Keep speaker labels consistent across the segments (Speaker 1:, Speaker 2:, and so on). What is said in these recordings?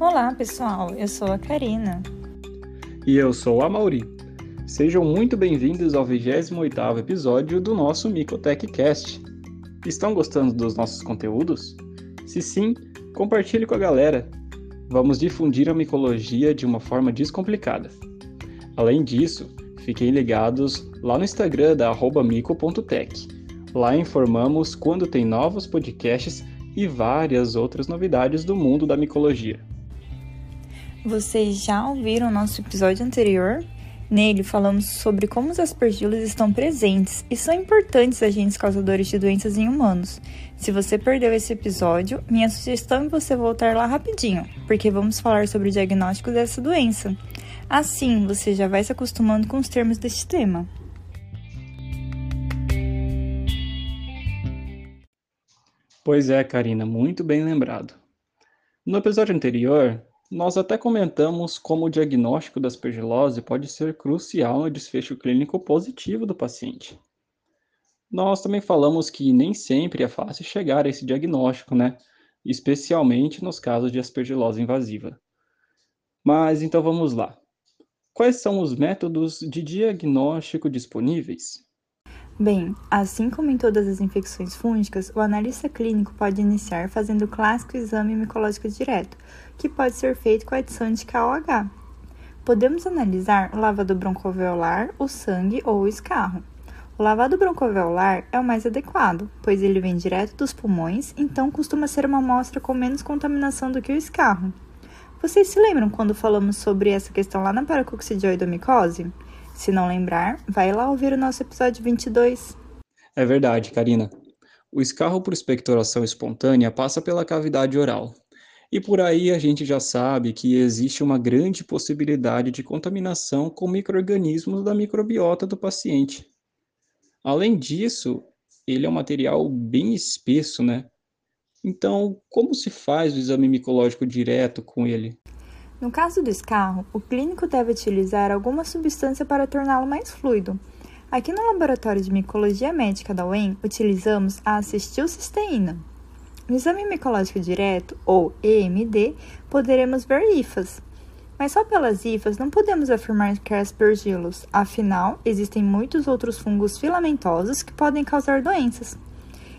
Speaker 1: Olá, pessoal. Eu sou a Karina.
Speaker 2: E eu sou a Mauri. Sejam muito bem-vindos ao 28º episódio do nosso Micotech Cast. Estão gostando dos nossos conteúdos? Se sim, compartilhe com a galera. Vamos difundir a micologia de uma forma descomplicada. Além disso, fiquem ligados lá no Instagram da mico.tech. Lá informamos quando tem novos podcasts e várias outras novidades do mundo da micologia.
Speaker 1: Vocês já ouviram nosso episódio anterior? Nele falamos sobre como os aspergilos estão presentes e são importantes agentes causadores de doenças em humanos. Se você perdeu esse episódio, minha sugestão é você voltar lá rapidinho, porque vamos falar sobre o diagnóstico dessa doença. Assim, você já vai se acostumando com os termos deste tema.
Speaker 2: Pois é, Karina, muito bem lembrado. No episódio anterior, nós até comentamos como o diagnóstico da aspergilose pode ser crucial no desfecho clínico positivo do paciente. Nós também falamos que nem sempre é fácil chegar a esse diagnóstico, né? Especialmente nos casos de aspergilose invasiva. Mas então vamos lá. Quais são os métodos de diagnóstico disponíveis?
Speaker 1: Bem, assim como em todas as infecções fúngicas, o analista clínico pode iniciar fazendo o clássico exame micológico direto, que pode ser feito com a adição de KOH. Podemos analisar o lavado broncoalveolar, o sangue ou o escarro. O lavado broncoalveolar é o mais adequado, pois ele vem direto dos pulmões, então costuma ser uma amostra com menos contaminação do que o escarro. Vocês se lembram quando falamos sobre essa questão lá na paracoccidioidomicose? Se não lembrar, vai lá ouvir o nosso episódio 22.
Speaker 2: É verdade, Karina. O escarro por expectoração espontânea passa pela cavidade oral. E por aí a gente já sabe que existe uma grande possibilidade de contaminação com micro-organismos da microbiota do paciente. Além disso, ele é um material bem espesso, né? Então, como se faz o exame micológico direto com ele?
Speaker 1: No caso do escarro, o clínico deve utilizar alguma substância para torná-lo mais fluido. Aqui no Laboratório de Micologia Médica da UEM, utilizamos a acetilcisteína. No exame micológico direto, ou EMD, poderemos ver hifas. Mas só pelas hifas não podemos afirmar que é aspergilos, afinal, existem muitos outros fungos filamentosos que podem causar doenças.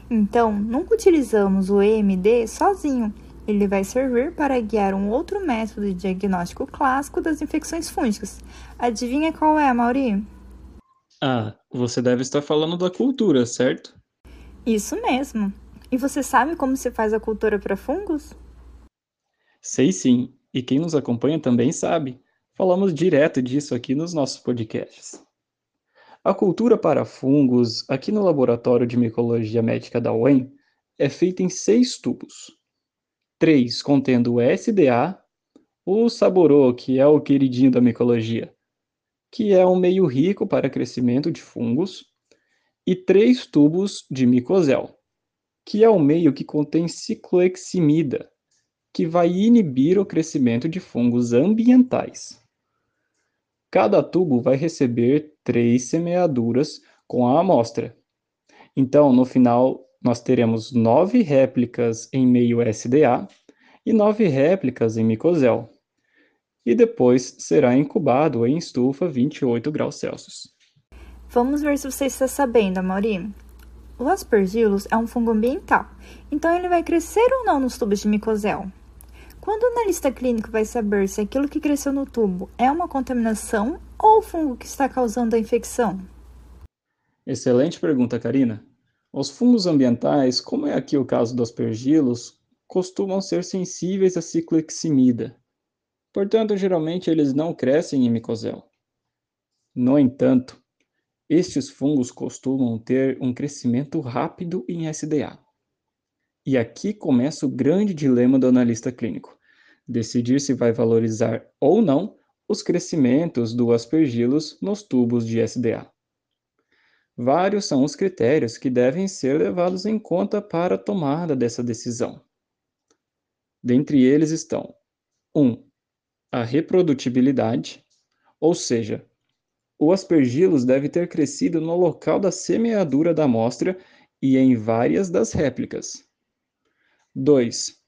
Speaker 1: Então, nunca utilizamos o EMD sozinho, ele vai servir para guiar um outro método de diagnóstico clássico das infecções fúngicas. Adivinha qual é, Mauri?
Speaker 2: Ah, você deve estar falando da cultura, certo?
Speaker 1: Isso mesmo. E você sabe como se faz a cultura para fungos?
Speaker 2: Sei sim, e quem nos acompanha também sabe. Falamos direto disso aqui nos nossos podcasts. A cultura para fungos, aqui no Laboratório de Micologia Médica da UEM, é feita em seis tubos. 3 contendo o SDA, o Saborô, que é o queridinho da micologia, que é um meio rico para crescimento de fungos, e três tubos de micosel, que é o meio que contém cicloheximida, que vai inibir o crescimento de fungos ambientais. Cada tubo vai receber três semeaduras com a amostra. Então, no final, nós teremos nove réplicas em meio SDA e nove réplicas em micosel. E depois será incubado em estufa 28 graus Celsius.
Speaker 1: Vamos ver se você está sabendo, Amaury. O aspergillus é um fungo ambiental, então ele vai crescer ou não nos tubos de micosel? Quando o analista clínico vai saber se aquilo que cresceu no tubo é uma contaminação ou o fungo que está causando a infecção?
Speaker 2: Excelente pergunta, Karina. Os fungos ambientais, como é aqui o caso dos aspergillus, costumam ser sensíveis à cicloheximida. Portanto, geralmente eles não crescem em micosel. No entanto, estes fungos costumam ter um crescimento rápido em SDA. E aqui começa o grande dilema do analista clínico: decidir se vai valorizar ou não os crescimentos do aspergillus nos tubos de SDA. Vários são os critérios que devem ser levados em conta para a tomada dessa decisão. Dentre eles estão: 1. Um, a reprodutibilidade, ou seja, o aspergillus deve ter crescido no local da semeadura da amostra e em várias das réplicas. 2.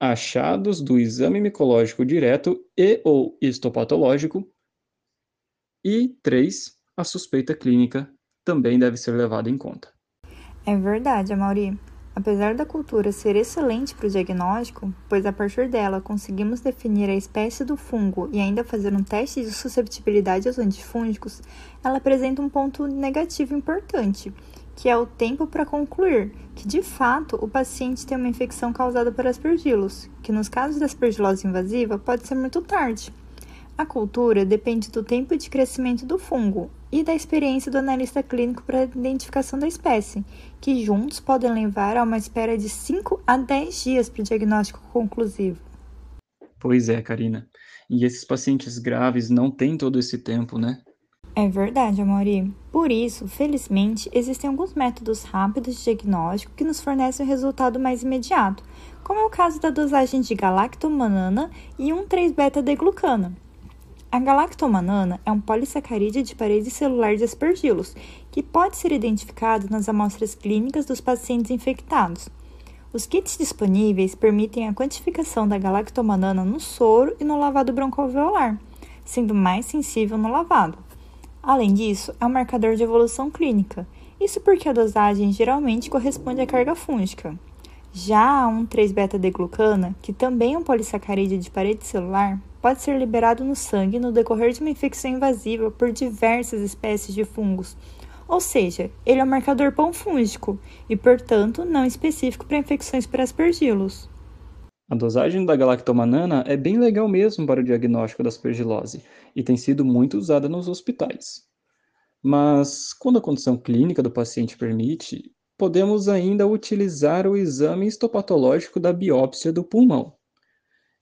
Speaker 2: achados do exame micológico direto e ou histopatológico. E 3. A suspeita clínica também deve ser levada em conta.
Speaker 1: É verdade, Amaury. Apesar da cultura ser excelente para o diagnóstico, pois a partir dela conseguimos definir a espécie do fungo e ainda fazer um teste de susceptibilidade aos antifúngicos, ela apresenta um ponto negativo importante, que é o tempo para concluir que, de fato, o paciente tem uma infecção causada por aspergilos, que nos casos da aspergilose invasiva pode ser muito tarde. A cultura depende do tempo de crescimento do fungo e da experiência do analista clínico para a identificação da espécie, que juntos podem levar a uma espera de 5 a 10 dias para o diagnóstico conclusivo.
Speaker 2: Pois é, Karina. E esses pacientes graves não têm todo esse tempo, né?
Speaker 1: É verdade, Amori. Por isso, felizmente, existem alguns métodos rápidos de diagnóstico que nos fornecem o resultado mais imediato, como é o caso da dosagem de galactomanana e 1,3-beta-deglucana. A galactomanana é um polissacarídeo de parede celular de aspergilos, que pode ser identificado nas amostras clínicas dos pacientes infectados. Os kits disponíveis permitem a quantificação da galactomanana no soro e no lavado broncoalveolar, sendo mais sensível no lavado. Além disso, é um marcador de evolução clínica, isso porque a dosagem geralmente corresponde à carga fúngica. Já a 1,3-beta-deglucana, que também é um polissacarídeo de parede celular, pode ser liberado no sangue no decorrer de uma infecção invasiva por diversas espécies de fungos. Ou seja, ele é um marcador panfúngico e, portanto, não específico para infecções por aspergilos.
Speaker 2: A dosagem da galactomanana é bem legal mesmo para o diagnóstico da aspergilose e tem sido muito usada nos hospitais. Mas, quando a condição clínica do paciente permite, podemos ainda utilizar o exame histopatológico da biópsia do pulmão.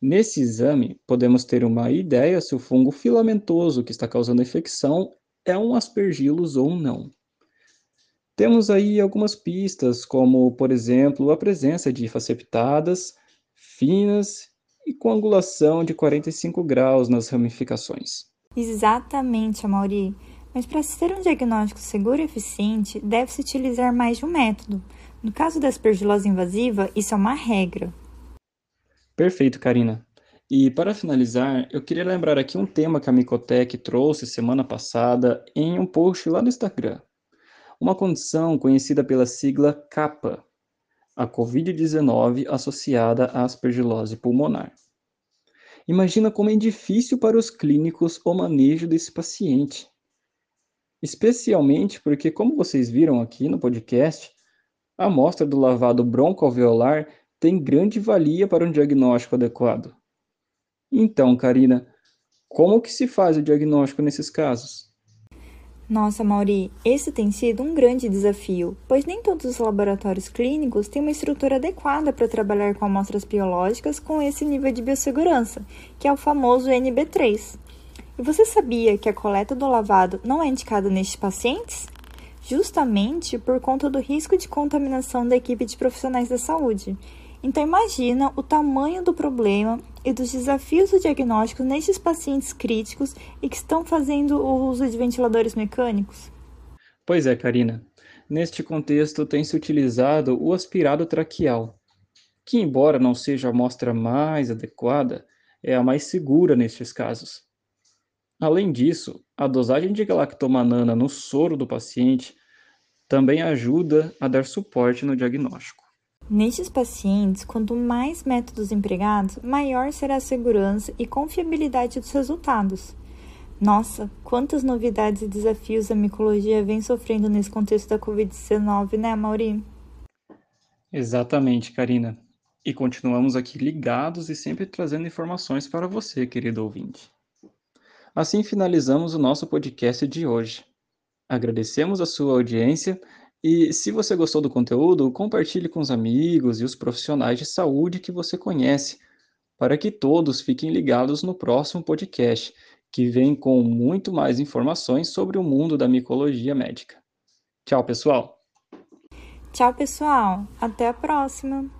Speaker 2: Nesse exame, podemos ter uma ideia se o fungo filamentoso que está causando a infecção é um aspergillus ou não. Temos aí algumas pistas, como, por exemplo, a presença de hifas septadas, finas e com angulação de 45 graus nas ramificações.
Speaker 1: Exatamente, Amaury. Mas para se ter um diagnóstico seguro e eficiente, deve-se utilizar mais de um método. No caso da aspergilose invasiva, isso é uma regra.
Speaker 2: Perfeito, Karina. E para finalizar, eu queria lembrar aqui um tema que a Micotec trouxe semana passada em um post lá no Instagram. Uma condição conhecida pela sigla CAPA, a COVID-19 associada à aspergilose pulmonar. Imagina como é difícil para os clínicos o manejo desse paciente. Especialmente porque, como vocês viram aqui no podcast, a amostra do lavado broncoalveolar tem grande valia para um diagnóstico adequado. Então, Karina, como que se faz o diagnóstico nesses casos?
Speaker 1: Nossa, Mauri, esse tem sido um grande desafio, pois nem todos os laboratórios clínicos têm uma estrutura adequada para trabalhar com amostras biológicas com esse nível de biossegurança, que é o famoso NB3. E você sabia que a coleta do lavado não é indicada nestes pacientes? Justamente por conta do risco de contaminação da equipe de profissionais da saúde. Então imagina o tamanho do problema e dos desafios do diagnóstico nesses pacientes críticos e que estão fazendo o uso de ventiladores mecânicos.
Speaker 2: Pois é, Karina. Neste contexto tem-se utilizado o aspirado traqueal, que embora não seja a amostra mais adequada, é a mais segura nestes casos. Além disso, a dosagem de galactomanana no soro do paciente também ajuda a dar suporte no diagnóstico.
Speaker 1: Nestes pacientes, quanto mais métodos empregados, maior será a segurança e confiabilidade dos resultados. Nossa, quantas novidades e desafios a micologia vem sofrendo nesse contexto da Covid-19, né, Mauri?
Speaker 2: Exatamente, Karina. E continuamos aqui ligados e sempre trazendo informações para você, querido ouvinte. Assim finalizamos o nosso podcast de hoje. Agradecemos a sua audiência e se você gostou do conteúdo, compartilhe com os amigos e os profissionais de saúde que você conhece, para que todos fiquem ligados no próximo podcast, que vem com muito mais informações sobre o mundo da micologia médica. Tchau, pessoal!
Speaker 1: Tchau, pessoal! Até a próxima!